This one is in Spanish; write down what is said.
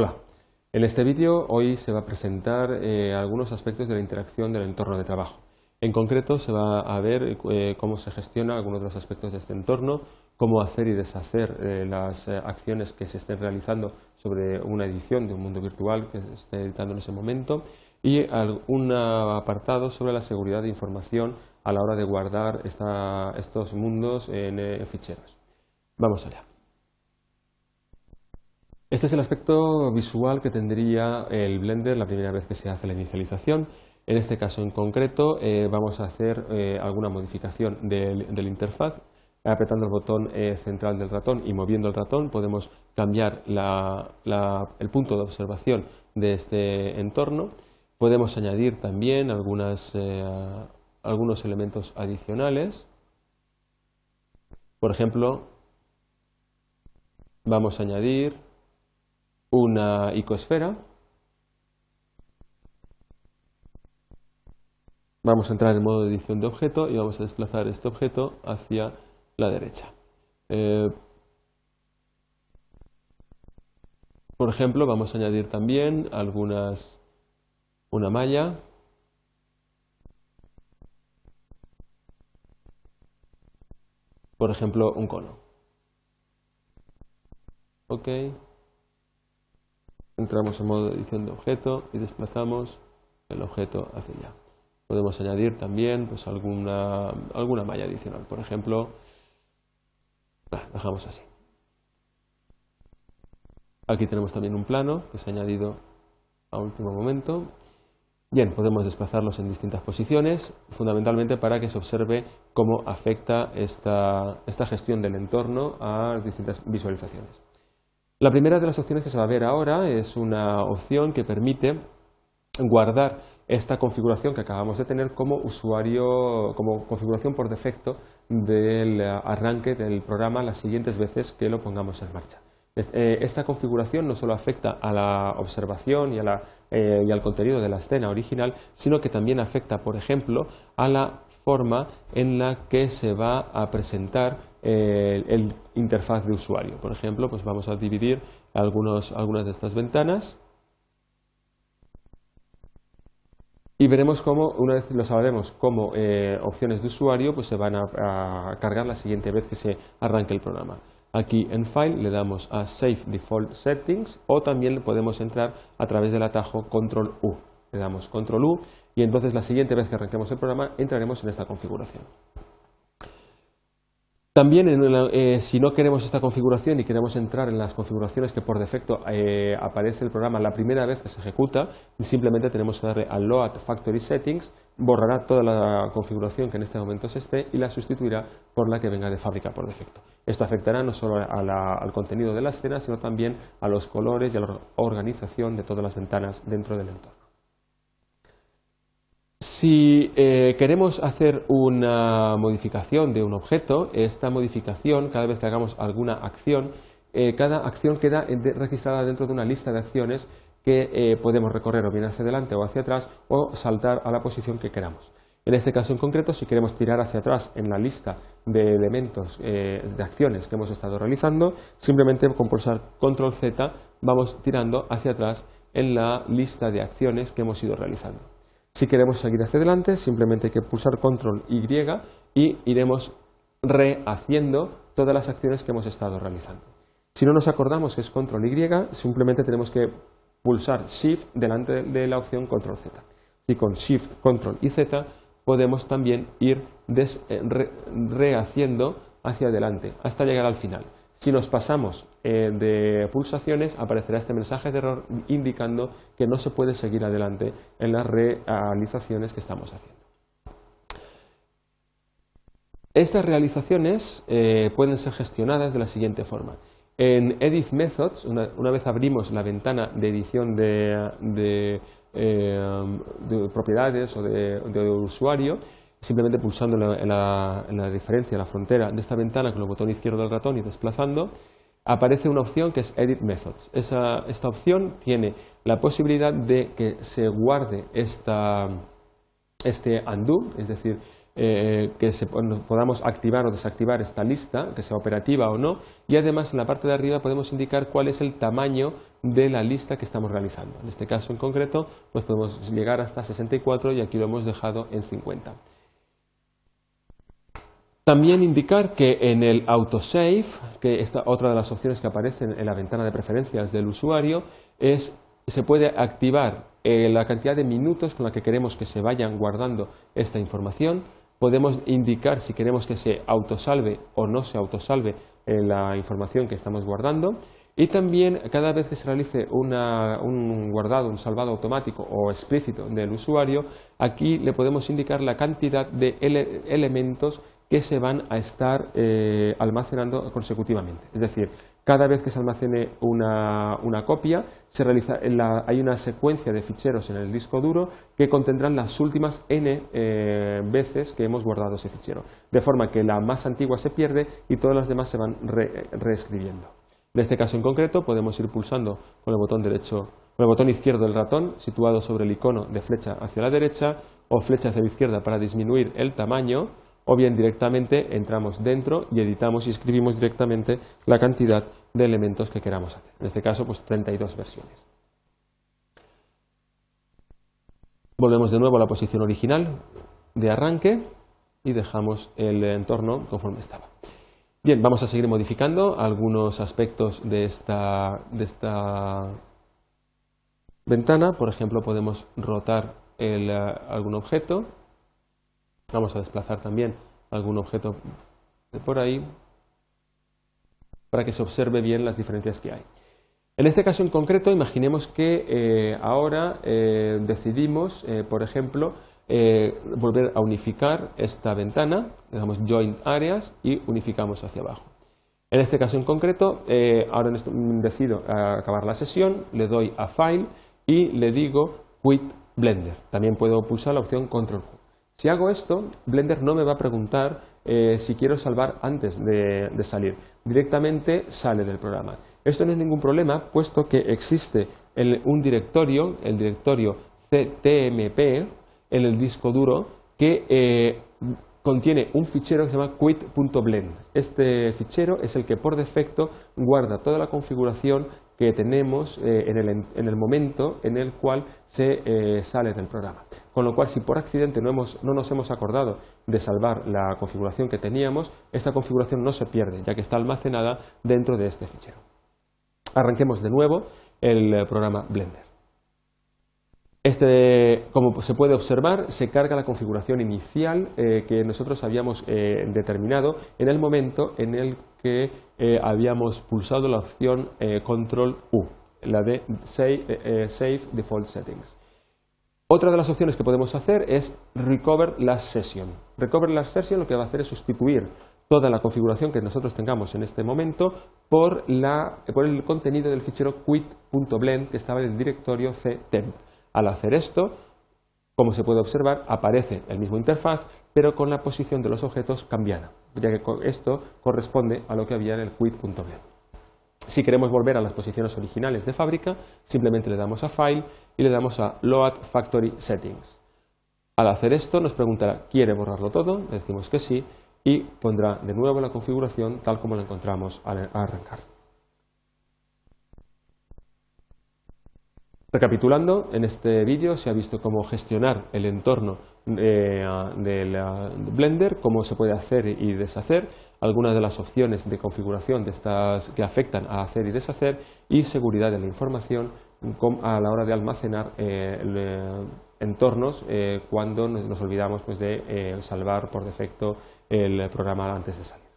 Hola, en este vídeo hoy se va a presentar eh, algunos aspectos de la interacción del entorno de trabajo. En concreto se va a ver eh, cómo se gestiona algunos de los aspectos de este entorno, cómo hacer y deshacer eh, las acciones que se estén realizando sobre una edición de un mundo virtual que se esté editando en ese momento y un apartado sobre la seguridad de información a la hora de guardar estos mundos en ficheros. Vamos allá. Este es el aspecto visual que tendría el Blender la primera vez que se hace la inicialización. En este caso en concreto eh, vamos a hacer eh, alguna modificación de la interfaz. Apretando el botón eh, central del ratón y moviendo el ratón podemos cambiar el punto de observación de este entorno. Podemos añadir también algunos elementos adicionales. Por ejemplo, vamos a añadir una icosfera. Vamos a entrar en modo de edición de objeto y vamos a desplazar este objeto hacia la derecha. Eh, por ejemplo, vamos a añadir también algunas, una malla por ejemplo, un cono. Okay. Entramos en modo de edición de objeto y desplazamos el objeto hacia allá. Podemos añadir también pues, alguna, alguna malla adicional. Por ejemplo, dejamos así. Aquí tenemos también un plano que se ha añadido a último momento. Bien, podemos desplazarlos en distintas posiciones, fundamentalmente para que se observe cómo afecta esta, esta gestión del entorno a distintas visualizaciones. La primera de las opciones que se va a ver ahora es una opción que permite guardar esta configuración que acabamos de tener como usuario, como configuración por defecto del arranque del programa las siguientes veces que lo pongamos en marcha. Eh, esta configuración no solo afecta a la observación y, eh, y al contenido de la escena original, sino que también afecta, por ejemplo, a la forma en la que se va a presentar eh, el interfaz de usuario. Por ejemplo, pues vamos a dividir algunas de estas ventanas y veremos cómo, una vez lo sabremos como eh, opciones de usuario, pues se van a, cargar la siguiente vez que se arranque el programa. Aquí en File le damos a Save Default Settings o también podemos entrar a través del atajo Control U. Le damos Control U y entonces la siguiente vez que arranquemos el programa entraremos en esta configuración. También, eh, si no queremos esta configuración y queremos entrar en las configuraciones que por defecto eh, aparece el programa la primera vez que se ejecuta, simplemente tenemos que darle a Load Factory Settings, borrará toda la configuración que en este momento se esté y la sustituirá por la que venga de fábrica por defecto. Esto afectará no solo al contenido de la escena, sino también a los colores y a la organización de todas las ventanas dentro del entorno. Si eh, queremos hacer una modificación de un objeto, esta modificación, cada vez que hagamos alguna acción, eh, cada acción queda registrada dentro de una lista de acciones que eh, podemos recorrer o bien hacia adelante o hacia atrás o saltar a la posición que queramos. En este caso en concreto, si queremos tirar hacia atrás en la lista de elementos de acciones que hemos estado realizando, simplemente con pulsar Control Z vamos tirando hacia atrás en la lista de acciones que hemos ido realizando. Si queremos seguir hacia adelante, simplemente hay que pulsar control Y y iremos rehaciendo todas las acciones que hemos estado realizando. Si no nos acordamos que es control Y, simplemente tenemos que pulsar Shift delante de la opción control Z. Y con Shift, control y Z podemos también ir eh, rehaciendo hacia adelante hasta llegar al final. Si nos pasamos eh, de pulsaciones, aparecerá este mensaje de error indicando que no se puede seguir adelante en las realizaciones que estamos haciendo. Estas realizaciones eh, pueden ser gestionadas de la siguiente forma. En Edit Methods, una, vez abrimos la ventana de edición de, eh, propiedades o de usuario, simplemente pulsando en la, diferencia, en la frontera de esta ventana con el botón izquierdo del ratón y desplazando, aparece una opción que es Edit Methods. esta opción tiene la posibilidad de que se guarde este undo, es decir, eh, que podamos activar o desactivar esta lista, que sea operativa o no, y además en la parte de arriba podemos indicar cuál es el tamaño de la lista que estamos realizando. En este caso en concreto, pues podemos llegar hasta 64 y aquí lo hemos dejado en 50. También indicar que en el autosave, que esta otra de las opciones que aparecen en la ventana de preferencias del usuario, es se puede activar eh, la cantidad de minutos con la que queremos que se vayan guardando esta información. Podemos indicar si queremos que se autosalve o no se autosalve eh, la información que estamos guardando y también cada vez que se realice un guardado, un salvado automático o explícito del usuario, aquí le podemos indicar la cantidad de elementos que se van a estar eh, almacenando consecutivamente. Es decir, cada vez que se almacene una, copia, se realiza hay una secuencia de ficheros en el disco duro que contendrán las últimas n eh, veces que hemos guardado ese fichero, de forma que la más antigua se pierde y todas las demás se van reescribiendo. En este caso en concreto podemos ir pulsando con el botón derecho con el botón izquierdo del ratón situado sobre el icono de flecha hacia la derecha o flecha hacia la izquierda para disminuir el tamaño o bien directamente entramos dentro y editamos y escribimos directamente la cantidad de elementos que queramos hacer. En este caso, pues 32 versiones. Volvemos de nuevo a la posición original de arranque y dejamos el entorno conforme estaba. Bien, vamos a seguir modificando algunos aspectos de esta, de esta ventana. Por ejemplo, podemos rotar eh, algún objeto Vamos a desplazar también algún objeto por ahí para que se observe bien las diferencias que hay. En este caso en concreto, imaginemos que eh, ahora eh, decidimos, por ejemplo, volver a unificar esta ventana, le damos Joint Areas y unificamos hacia abajo. En este caso en concreto, ahora decido acabar la sesión, le doy a File y le digo Quit Blender. También puedo pulsar la opción Control si hago esto, Blender no me va a preguntar eh, si quiero salvar antes de, salir. Directamente sale del programa. Esto no es ningún problema, puesto que existe un directorio, el directorio CTMP, en el disco duro, que eh, contiene un fichero que se llama quit.blend. Este fichero es el que por defecto guarda toda la configuración que tenemos eh, en, el, momento en el cual se eh, sale del programa. Con lo cual, si por accidente no, no nos hemos acordado de salvar la configuración que teníamos, esta configuración no se pierde, ya que está almacenada dentro de este fichero. Arranquemos de nuevo el programa Blender. Este, como se puede observar, se carga la configuración inicial eh, que nosotros habíamos eh, determinado en el momento en el que eh, habíamos pulsado la opción Control U, la de Save, Default Settings. Otra de las opciones que podemos hacer es Recover Last Session. Recover Last Session lo que va a hacer es sustituir toda la configuración que nosotros tengamos en este momento por, el contenido del fichero quit.blend que estaba en el directorio ctemp. Al hacer esto, como se puede observar, aparece el mismo interfaz, pero con la posición de los objetos cambiada, ya que esto corresponde a lo que había en el quit.blend. Si queremos volver a las posiciones originales de fábrica, simplemente le damos a File y le damos a Load Factory Settings. Al hacer esto nos preguntará, ¿quiere borrarlo todo? Le decimos que sí y pondrá de nuevo la configuración tal como la encontramos al arrancar. Recapitulando, en este vídeo se ha visto cómo gestionar el entorno eh, de Blender, cómo se puede hacer y deshacer, algunas de las opciones de configuración de estas que afectan a hacer y deshacer y seguridad de la información a la hora de almacenar eh, eh, entornos cuando nos, olvidamos pues, de salvar por defecto el programa antes de salir.